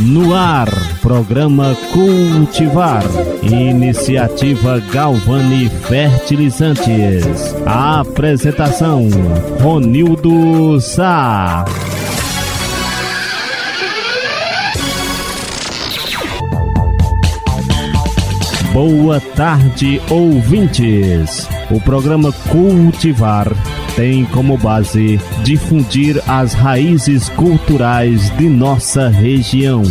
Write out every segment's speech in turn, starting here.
No ar, programa Cultivar. Iniciativa Galvani Fertilizantes. A apresentação: Ronildo Sá. Boa tarde, ouvintes. O programa Cultivar tem como base difundir as raízes culturais de nossa região,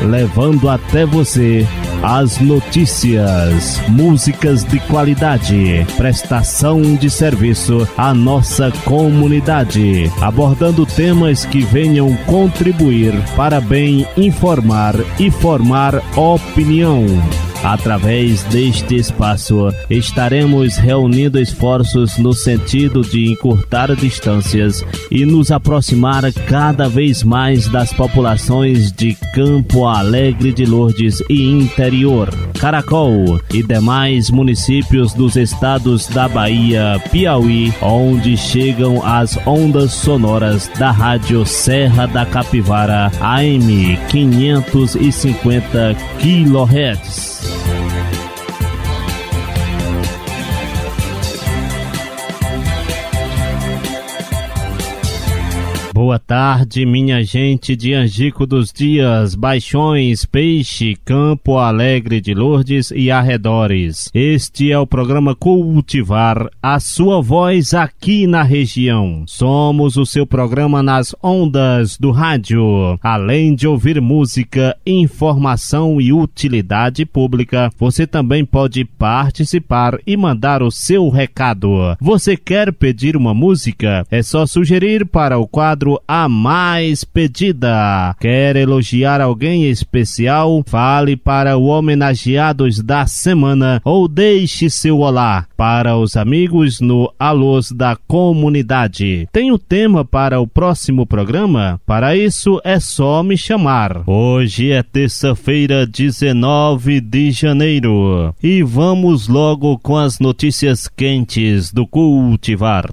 levando até você as notícias, músicas de qualidade, prestação de serviço à nossa comunidade, abordando temas que venham contribuir para bem informar e formar opinião. Através deste espaço, estaremos reunindo esforços no sentido de encurtar distâncias e nos aproximar cada vez mais das populações de Campo Alegre de Lourdes e interior, Caracol e demais municípios dos estados da Bahia, Piauí, onde chegam as ondas sonoras da Rádio Serra da Capivara AM 550 kHz. Boa tarde, minha gente de Angico dos Dias, Baixões, Peixe, Campo Alegre de Lourdes e arredores. Este é o programa Cultivar, a sua voz aqui na região. Somos o seu programa nas ondas do rádio. Além de ouvir música, informação e utilidade pública, você também pode participar e mandar o seu recado. Você quer pedir uma música? É só sugerir para o quadro a mais pedida. Quer elogiar alguém especial? Fale para o homenageados da semana ou deixe seu olá para os amigos no Alôs da Comunidade. Tem o tema para o próximo programa? Para isso é só me chamar. Hoje é terça-feira, 19 de janeiro. E vamos logo com as notícias quentes do Cultivar.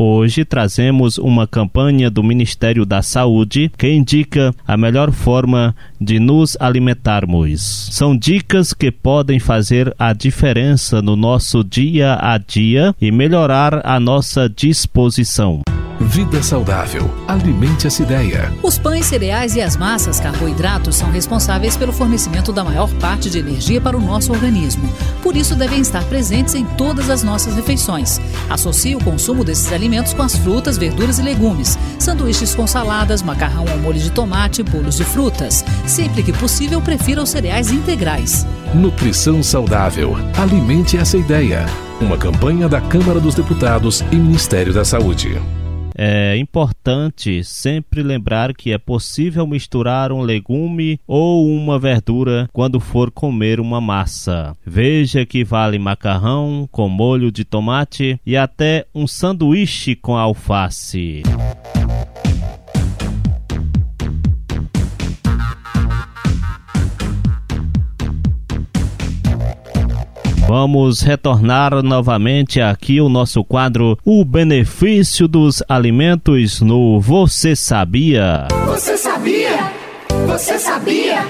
Hoje trazemos uma campanha do Ministério da Saúde que indica a melhor forma de nos alimentarmos. São dicas que podem fazer a diferença no nosso dia a dia e melhorar a nossa disposição. Vida saudável. Alimente essa ideia. Os pães, cereais e as massas carboidratos são responsáveis pelo fornecimento da maior parte de energia para o nosso organismo. Por isso, devem estar presentes em todas as nossas refeições. Associe o consumo desses alimentos com as frutas, verduras e legumes, sanduíches com saladas, macarrão ao molho de tomate, bolos de frutas. Sempre que possível, prefira os cereais integrais. Nutrição saudável. Alimente essa ideia. Uma campanha da Câmara dos Deputados e Ministério da Saúde. É importante sempre lembrar que é possível misturar um legume ou uma verdura quando for comer uma massa. Veja que vale macarrão com molho de tomate e até um sanduíche com alface. Vamos retornar novamente aqui o nosso quadro O Benefício dos Alimentos no Você Sabia? Você sabia? Você sabia?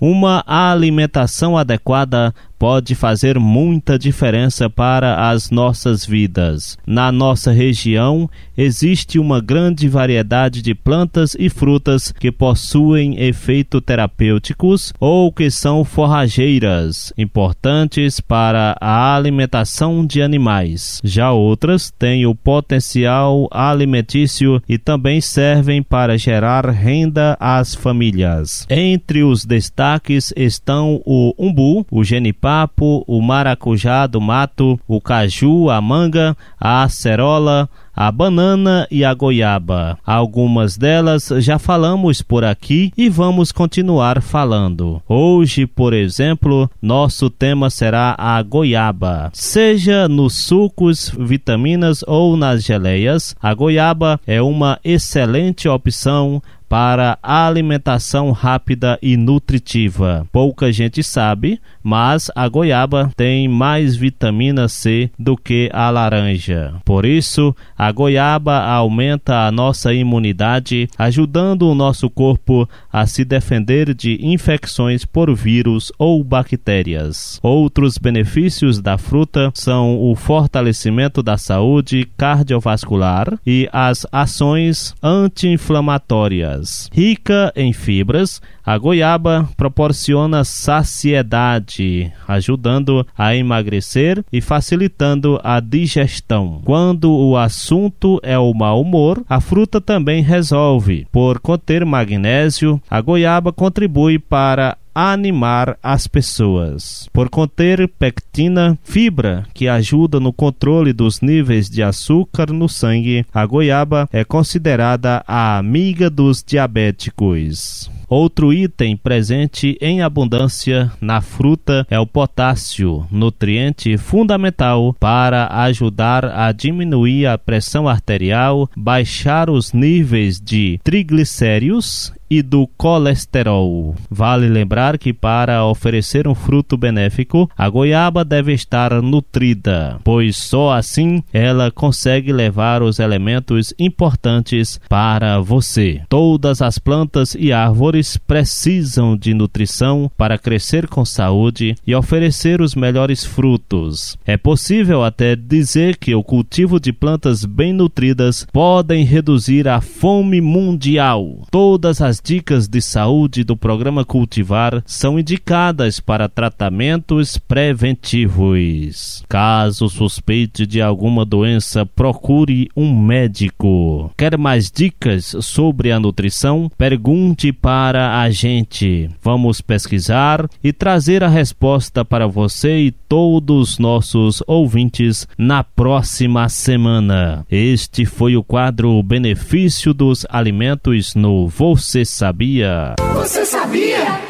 Uma alimentação adequada pode fazer muita diferença para as nossas vidas. Na nossa região existe uma grande variedade de plantas e frutas que possuem efeitos terapêuticos ou que são forrageiras, importantes para a alimentação de animais. Já outras têm o potencial alimentício e também servem para gerar renda às famílias. Entre os destaques estão o umbu, o genipapo, papo, o maracujá do mato, o caju, a manga, a acerola, a banana e a goiaba. Algumas delas já falamos por aqui e vamos continuar falando. Hoje, por exemplo, nosso tema será a goiaba. Seja nos sucos, vitaminas ou nas geleias, a goiaba é uma excelente opção para alimentação rápida e nutritiva. Pouca gente sabe, mas a goiaba tem mais vitamina C do que a laranja. Por isso, a goiaba aumenta a nossa imunidade, ajudando o nosso corpo a se defender de infecções por vírus ou bactérias. Outros benefícios da fruta são o fortalecimento da saúde cardiovascular e as ações anti-inflamatórias. Rica em fibras, a goiaba proporciona saciedade, ajudando a emagrecer e facilitando a digestão. Quando o assunto é o mau humor, a fruta também resolve. Por conter magnésio, a goiaba contribui para animar as pessoas. Por conter pectina, fibra que ajuda no controle dos níveis de açúcar no sangue, a goiaba é considerada a amiga dos diabéticos. Outro item presente em abundância na fruta é o potássio, nutriente fundamental para ajudar a diminuir a pressão arterial, baixar os níveis de triglicéridos e do colesterol. Vale lembrar que para oferecer um fruto benéfico, a goiaba deve estar nutrida, pois só assim ela consegue levar os elementos importantes para você. Todas as plantas e árvores precisam de nutrição para crescer com saúde e oferecer os melhores frutos. É possível até dizer que o cultivo de plantas bem nutridas podem reduzir a fome mundial. Todas as as dicas de saúde do programa Cultivar são indicadas para tratamentos preventivos. Caso suspeite de alguma doença, procure um médico. Quer mais dicas sobre a nutrição? Pergunte para a gente. Vamos pesquisar e trazer a resposta para você e todos os nossos ouvintes na próxima semana. Este foi o quadro Benefício dos Alimentos no Você sabia? Você sabia?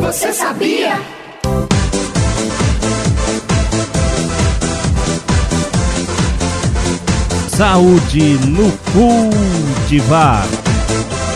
Você sabia? Saúde no cultivar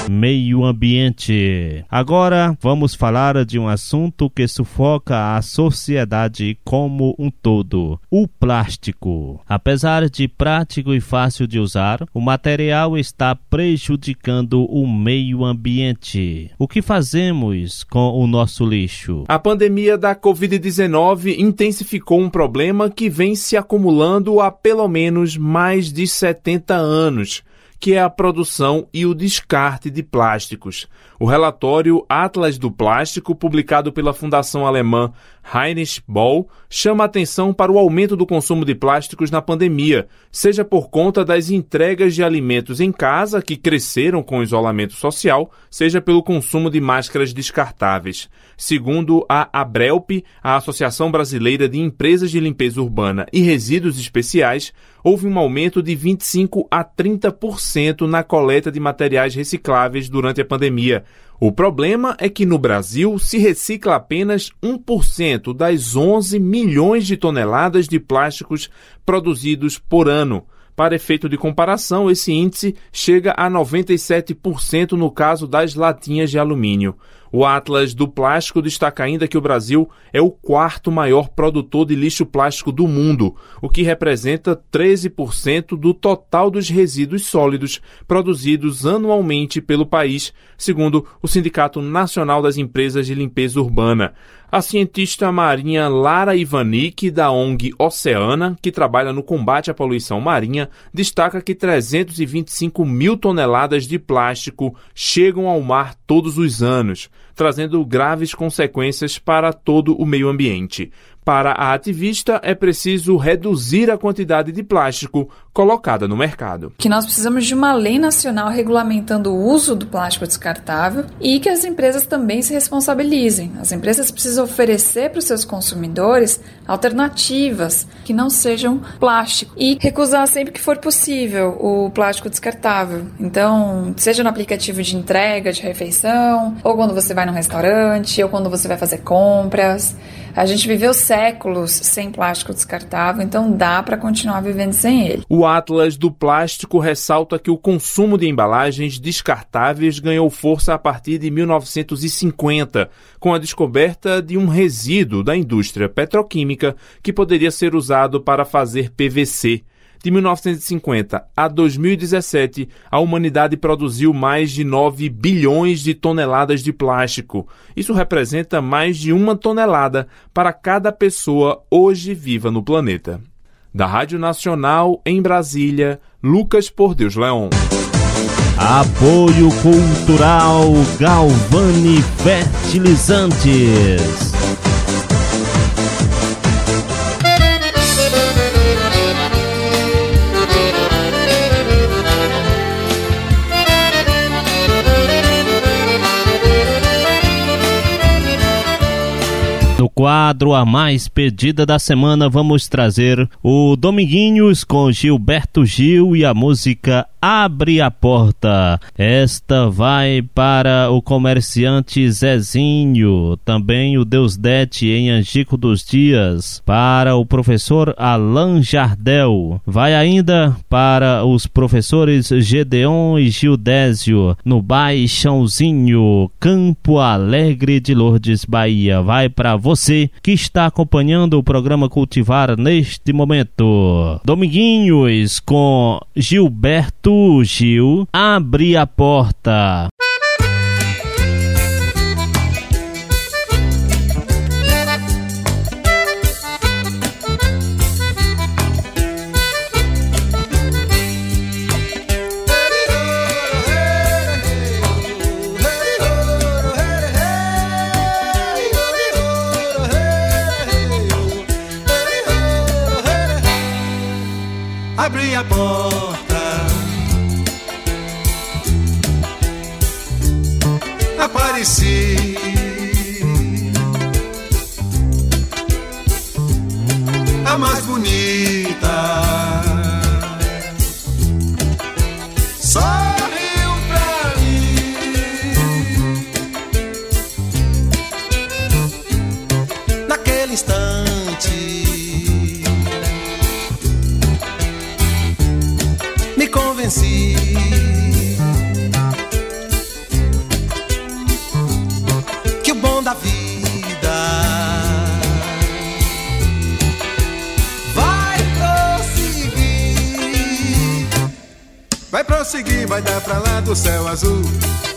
meio ambiente. Agora vamos falar de um assunto que sufoca a sociedade como um todo: o plástico. Apesar de prático e fácil de usar, o material está prejudicando o meio ambiente. O que fazemos com o nosso lixo? A pandemia da Covid-19 intensificou um problema que vem se acumulando há pelo menos mais de 70 anos que é a produção e o descarte de plásticos. O relatório Atlas do Plástico, publicado pela Fundação Alemã Heinrich Boll, chama atenção para o aumento do consumo de plásticos na pandemia, seja por conta das entregas de alimentos em casa, que cresceram com o isolamento social, seja pelo consumo de máscaras descartáveis. Segundo a Abrelp, a Associação Brasileira de Empresas de Limpeza Urbana e Resíduos Especiais, houve um aumento de 25 a 30% na coleta de materiais recicláveis durante a pandemia. O problema é que no Brasil se recicla apenas 1% das 11 milhões de toneladas de plásticos produzidos por ano. Para efeito de comparação, esse índice chega a 97% no caso das latinhas de alumínio. O Atlas do Plástico destaca ainda que o Brasil é o quarto maior produtor de lixo plástico do mundo, o que representa 13% do total dos resíduos sólidos produzidos anualmente pelo país, segundo o Sindicato Nacional das Empresas de Limpeza Urbana. A cientista marinha Lara Ivanik, da ONG Oceana, que trabalha no combate à poluição marinha, destaca que 325 mil toneladas de plástico chegam ao mar todos os anos trazendo graves consequências para todo o meio ambiente. Para a ativista, é preciso reduzir a quantidade de plástico colocada no mercado. Que nós precisamos de uma lei nacional regulamentando o uso do plástico descartável e que as empresas também se responsabilizem. As empresas precisam oferecer para os seus consumidores alternativas que não sejam plástico e recusar sempre que for possível o plástico descartável. Então, seja no aplicativo de entrega de refeição, ou quando você vai num restaurante, ou quando você vai fazer compras. A gente viveu séculos sem plástico descartável, então dá para continuar vivendo sem ele. O Atlas do Plástico ressalta que o consumo de embalagens descartáveis ganhou força a partir de 1950, com a descoberta de um resíduo da indústria petroquímica que poderia ser usado para fazer PVC. De 1950 a 2017, a humanidade produziu mais de 9 bilhões de toneladas de plástico. Isso representa mais de uma tonelada para cada pessoa hoje viva no planeta. Da Rádio Nacional, em Brasília, Lucas Por Deus Leão. Apoio Cultural Galvani Fertilizantes. Quadro A Mais Pedida da Semana, vamos trazer o Dominguinhos com Gilberto Gil e a música Abre a Porta. Esta vai para o comerciante Zezinho, também o Deus Dete em Angico dos Dias, para o professor Alain Jardel. Vai ainda para os professores Gedeon e Gildésio, no Baixãozinho, Campo Alegre de Lourdes, Bahia. Vai para você que está acompanhando o programa Cultivar neste momento. Dominguinhos com Gilberto Gil, abre a porta. Me convenci. Que o bom da vida vai prosseguir. Vai prosseguir, vai dar pra lá do céu azul,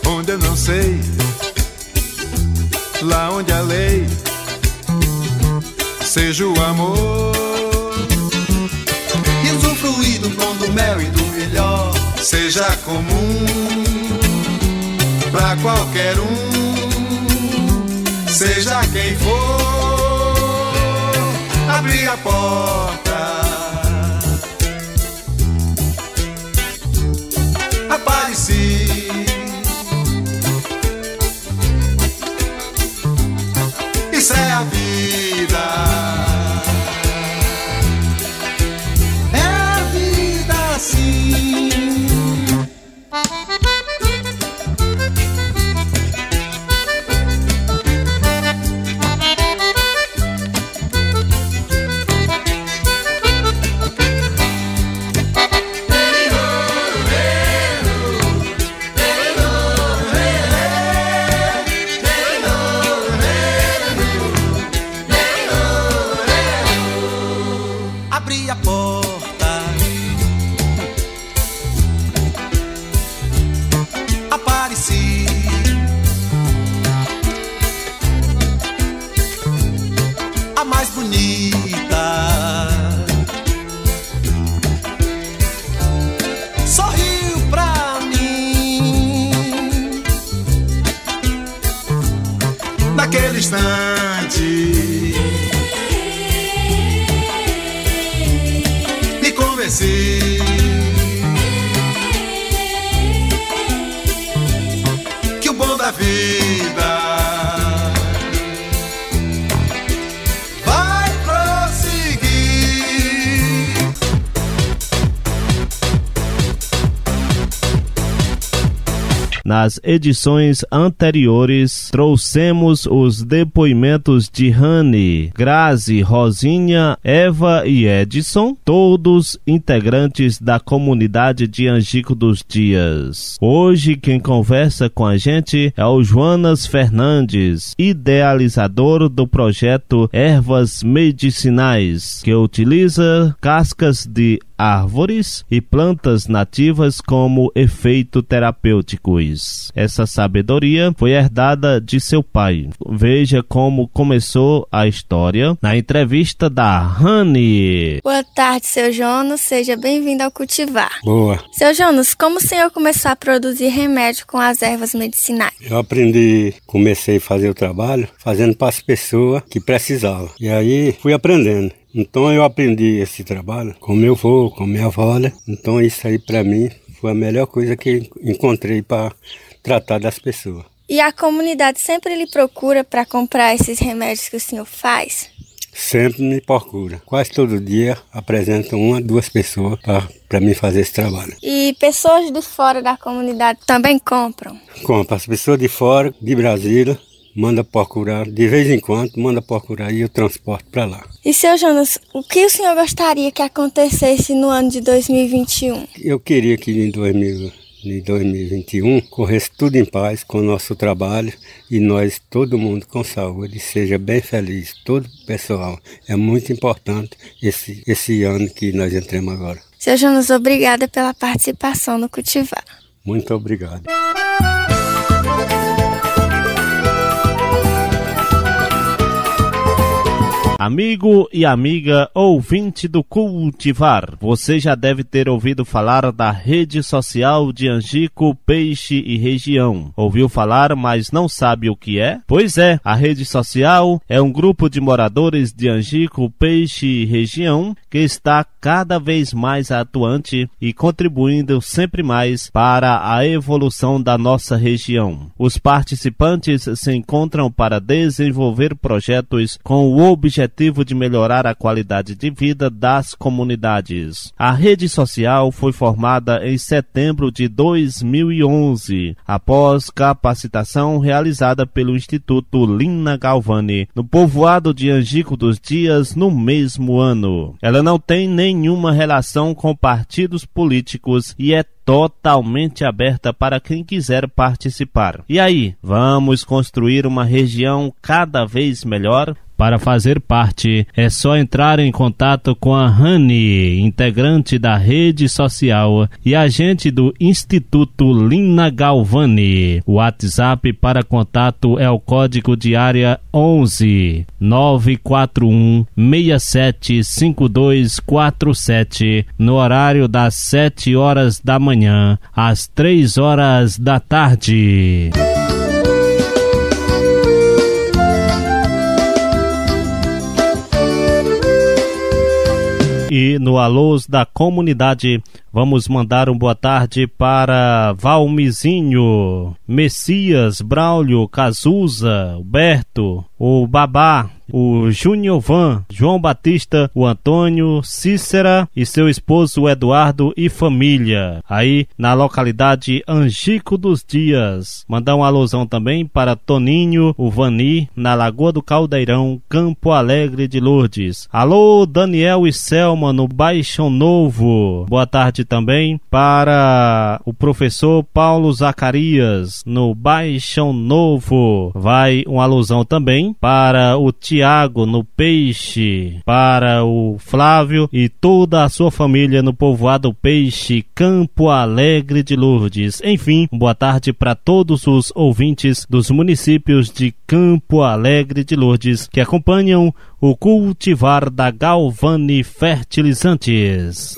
onde eu não sei. Lá onde a lei seja o amor e usufruir do pão do mel e do seja comum pra qualquer um, seja quem for, abrir a porta, vida Nas edições anteriores, trouxemos os depoimentos de Rani, Grazi, Rosinha, Eva e Edson, todos integrantes da comunidade de Angico dos Dias. Hoje, quem conversa com a gente é o Joanas Fernandes, idealizador do projeto Ervas Medicinais, que utiliza cascas de árvores e plantas nativas como efeito terapêuticos. Essa sabedoria foi herdada de seu pai. Veja como começou a história na entrevista da Rani. Boa tarde, seu Jonas. Seja bem-vindo ao Cultivar. Boa. Seu Jonas, como o senhor começou a produzir remédio com as ervas medicinais? Eu aprendi, comecei a fazer o trabalho fazendo para as pessoas que precisavam. E aí fui aprendendo. Então eu aprendi esse trabalho com meu avô, com minha avó. Né? Então isso aí para mim foi a melhor coisa que encontrei para tratar das pessoas. E a comunidade sempre lhe procura para comprar esses remédios que o senhor faz? Sempre me procura. Quase todo dia apresentam uma, duas pessoas para mim fazer esse trabalho. E pessoas de fora da comunidade também compram? Compram. As pessoas de fora, de Brasília, manda procurar, de vez em quando, manda procurar e eu transporto para lá. E seu Jonas, o que o senhor gostaria que acontecesse no ano de 2021? Eu queria que em 2000, em 2021 corresse tudo em paz com o nosso trabalho e nós, todo mundo com saúde, seja bem feliz, todo o pessoal. É muito importante esse, esse ano que nós entramos agora. Seu Jonas, obrigada pela participação no Cultivar. Muito obrigado. Amigo e amiga ouvinte do Cultivar, você já deve ter ouvido falar da rede social de Angico, Peixe e Região. Ouviu falar, mas não sabe o que é? Pois é, a rede social é um grupo de moradores de Angico, Peixe e Região que está cada vez mais atuante e contribuindo sempre mais para a evolução da nossa região. Os participantes se encontram para desenvolver projetos com o objetivo objetivo de melhorar a qualidade de vida das comunidades. A rede social foi formada em setembro de 2011, após capacitação realizada pelo Instituto Lina Galvani, no povoado de Angico dos Dias, no mesmo ano. Ela não tem nenhuma relação com partidos políticos e é totalmente aberta para quem quiser participar. E aí, vamos construir uma região cada vez melhor? Para fazer parte, é só entrar em contato com a Rani, integrante da rede social e agente do Instituto Lina Galvani. O WhatsApp para contato é o código de área 11 941 675247 no horário das 7 horas da manhã às 3 horas da tarde. E no Alôs da Comunidade, vamos mandar um boa tarde para Valmizinho, Messias, Braulio, Cazuza, Alberto, o Babá, o Júnior Van, João Batista, o Antônio, Cícera e seu esposo Eduardo e família, aí na localidade Angico dos Dias. Mandar uma alusão também para Toninho, o Vani, na Lagoa do Caldeirão, Campo Alegre de Lourdes. Alô, Daniel e Selma no Baixão Novo. Boa tarde também para o professor Paulo Zacarias no Baixão Novo. Vai uma alusão também para o Tiago Tiago no Peixe, para o Flávio e toda a sua família no povoado Peixe, Campo Alegre de Lourdes. Enfim, boa tarde para todos os ouvintes dos municípios de Campo Alegre de Lourdes que acompanham o cultivar da Galvani Fertilizantes.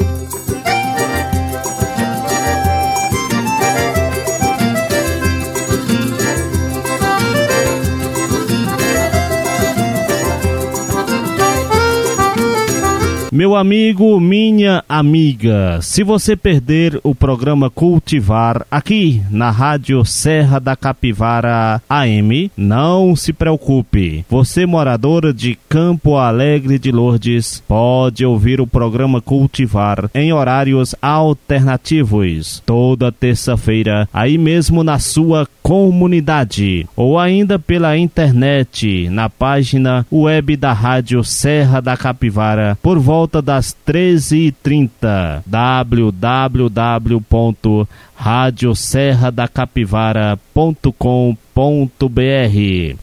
Meu amigo, minha amiga, se você perder o programa Cultivar aqui na Rádio Serra da Capivara AM, não se preocupe. Você morador de Campo Alegre de Lourdes pode ouvir o programa Cultivar em horários alternativos toda terça-feira aí mesmo na sua comunidade ou ainda pela internet na página web da Rádio Serra da Capivara por volta das 13h30 www.radioserradacapivara.com.br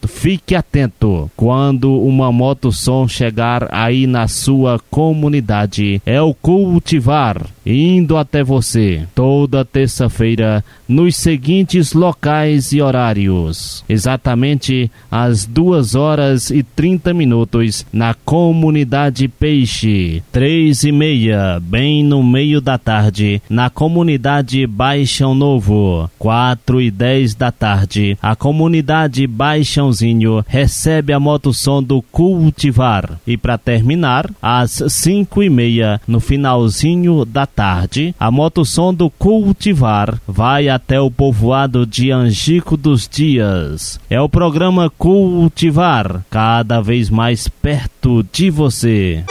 Fique atento quando uma motossom chegar aí na sua comunidade. É o cultivar indo até você toda terça-feira nos seguintes locais e horários. Exatamente às 2 horas e 30 minutos na comunidade Peixe. Três e meia, bem no meio da tarde, na comunidade Baixão Novo. Quatro e dez da tarde, a comunidade Baixãozinho recebe a motossom do Cultivar. E para terminar, às cinco e meia, no finalzinho da tarde, a motossom do Cultivar vai até o povoado de Angico dos Dias. É o programa Cultivar, cada vez mais perto de você.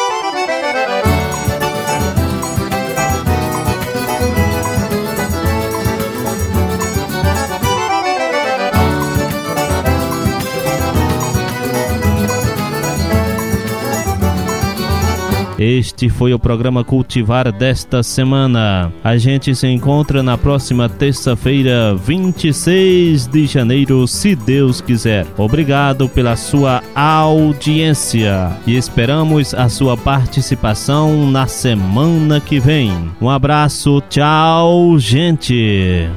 Este foi o programa Cultivar desta semana. A gente se encontra na próxima terça-feira, 26 de janeiro, se Deus quiser. Obrigado pela sua audiência e esperamos a sua participação na semana que vem. Um abraço, tchau, gente.